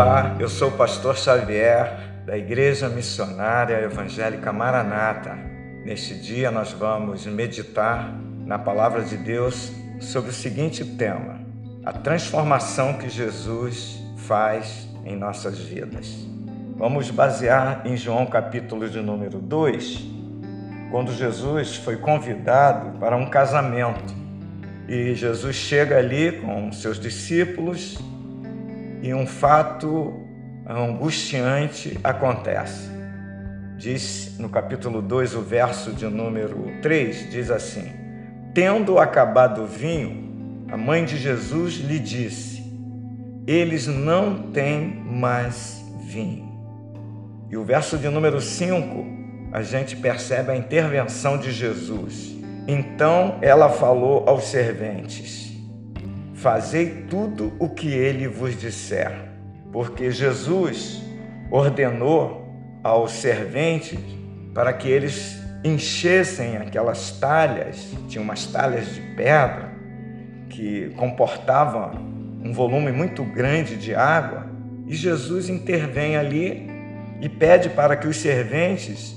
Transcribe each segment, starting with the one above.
Olá, eu sou o pastor Xavier da Igreja Missionária Evangélica Maranata. Neste dia nós vamos meditar na palavra de Deus sobre o seguinte tema: a transformação que Jesus faz em nossas vidas. Vamos basear em João capítulo de número 2, quando Jesus foi convidado para um casamento. E Jesus chega ali com seus discípulos e um fato angustiante acontece. Diz no capítulo 2, o verso de número 3, diz assim: Tendo acabado o vinho, a mãe de Jesus lhe disse: Eles não têm mais vinho. E o verso de número 5, a gente percebe a intervenção de Jesus. Então ela falou aos serventes: Fazei tudo o que ele vos disser, porque Jesus ordenou aos serventes para que eles enchessem aquelas talhas, tinha umas talhas de pedra que comportavam um volume muito grande de água, e Jesus intervém ali e pede para que os serventes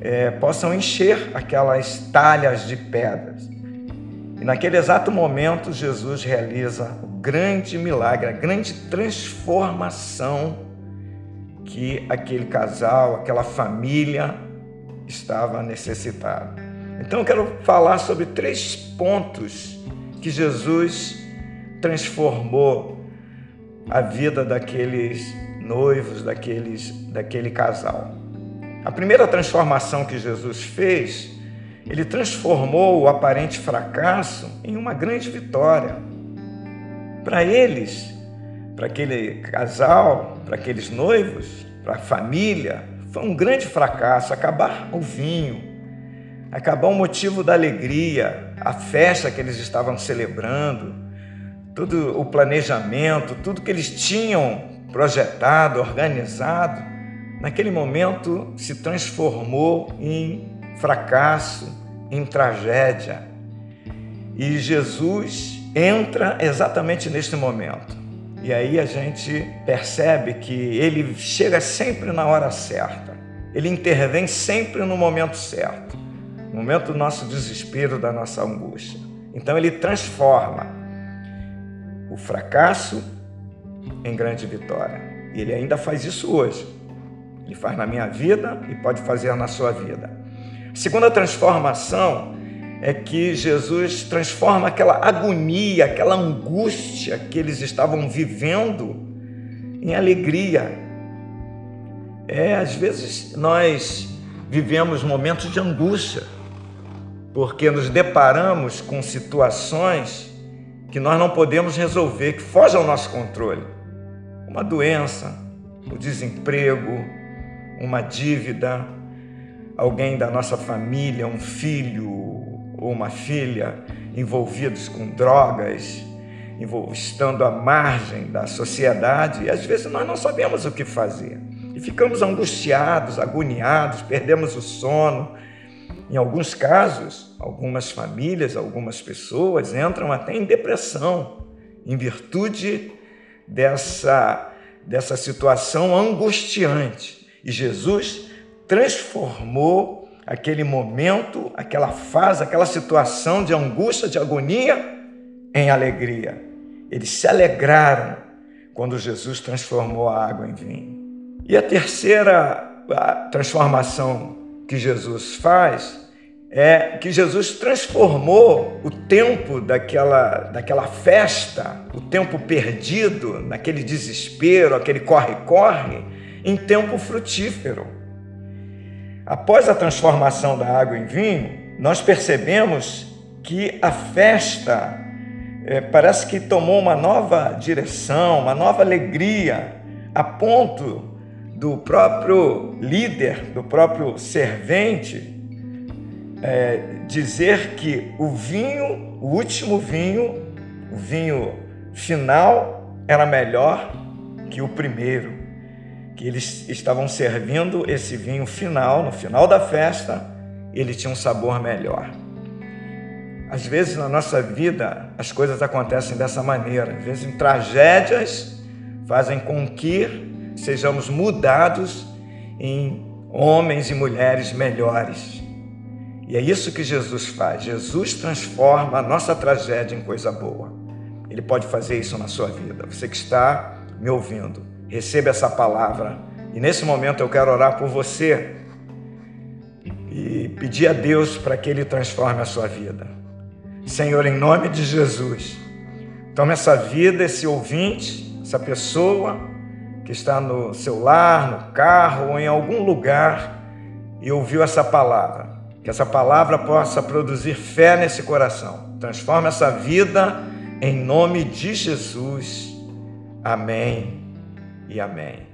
é, possam encher aquelas talhas de pedras. E naquele exato momento, Jesus realiza o grande milagre, a grande transformação que aquele casal, aquela família estava necessitada. Então eu quero falar sobre três pontos que Jesus transformou a vida daqueles noivos, daqueles, daquele casal. A primeira transformação que Jesus fez ele transformou o aparente fracasso em uma grande vitória. Para eles, para aquele casal, para aqueles noivos, para a família, foi um grande fracasso acabar o vinho, acabar o motivo da alegria, a festa que eles estavam celebrando, todo o planejamento, tudo que eles tinham projetado, organizado, naquele momento se transformou em fracasso, em tragédia. E Jesus entra exatamente neste momento. E aí a gente percebe que ele chega sempre na hora certa. Ele intervém sempre no momento certo, no momento do nosso desespero, da nossa angústia. Então ele transforma o fracasso em grande vitória. E ele ainda faz isso hoje. Ele faz na minha vida e pode fazer na sua vida. Segunda transformação é que Jesus transforma aquela agonia, aquela angústia que eles estavam vivendo em alegria. É, às vezes nós vivemos momentos de angústia, porque nos deparamos com situações que nós não podemos resolver, que fogem ao nosso controle. Uma doença, o desemprego, uma dívida, alguém da nossa família, um filho ou uma filha envolvidos com drogas, estando à margem da sociedade, e às vezes nós não sabemos o que fazer. E ficamos angustiados, agoniados, perdemos o sono. Em alguns casos, algumas famílias, algumas pessoas entram até em depressão, em virtude dessa, dessa situação angustiante. E Jesus transformou aquele momento, aquela fase, aquela situação de angústia, de agonia, em alegria. Eles se alegraram quando Jesus transformou a água em vinho. E a terceira transformação que Jesus faz é que Jesus transformou o tempo daquela, daquela festa, o tempo perdido, naquele desespero, aquele corre-corre, em tempo frutífero. Após a transformação da água em vinho, nós percebemos que a festa é, parece que tomou uma nova direção, uma nova alegria, a ponto do próprio líder, do próprio servente, é, dizer que o vinho, o último vinho, o vinho final, era melhor que o primeiro que eles estavam servindo esse vinho final, no final da festa, ele tinha um sabor melhor. Às vezes na nossa vida as coisas acontecem dessa maneira, às vezes tragédias fazem com que sejamos mudados em homens e mulheres melhores. E é isso que Jesus faz. Jesus transforma a nossa tragédia em coisa boa. Ele pode fazer isso na sua vida. Você que está me ouvindo, receba essa palavra. E nesse momento eu quero orar por você e pedir a Deus para que Ele transforme a sua vida. Senhor, em nome de Jesus, tome essa vida, esse ouvinte, essa pessoa que está no seu lar, no carro ou em algum lugar e ouviu essa palavra. Que essa palavra possa produzir fé nesse coração. Transforme essa vida em nome de Jesus. Amém e amém.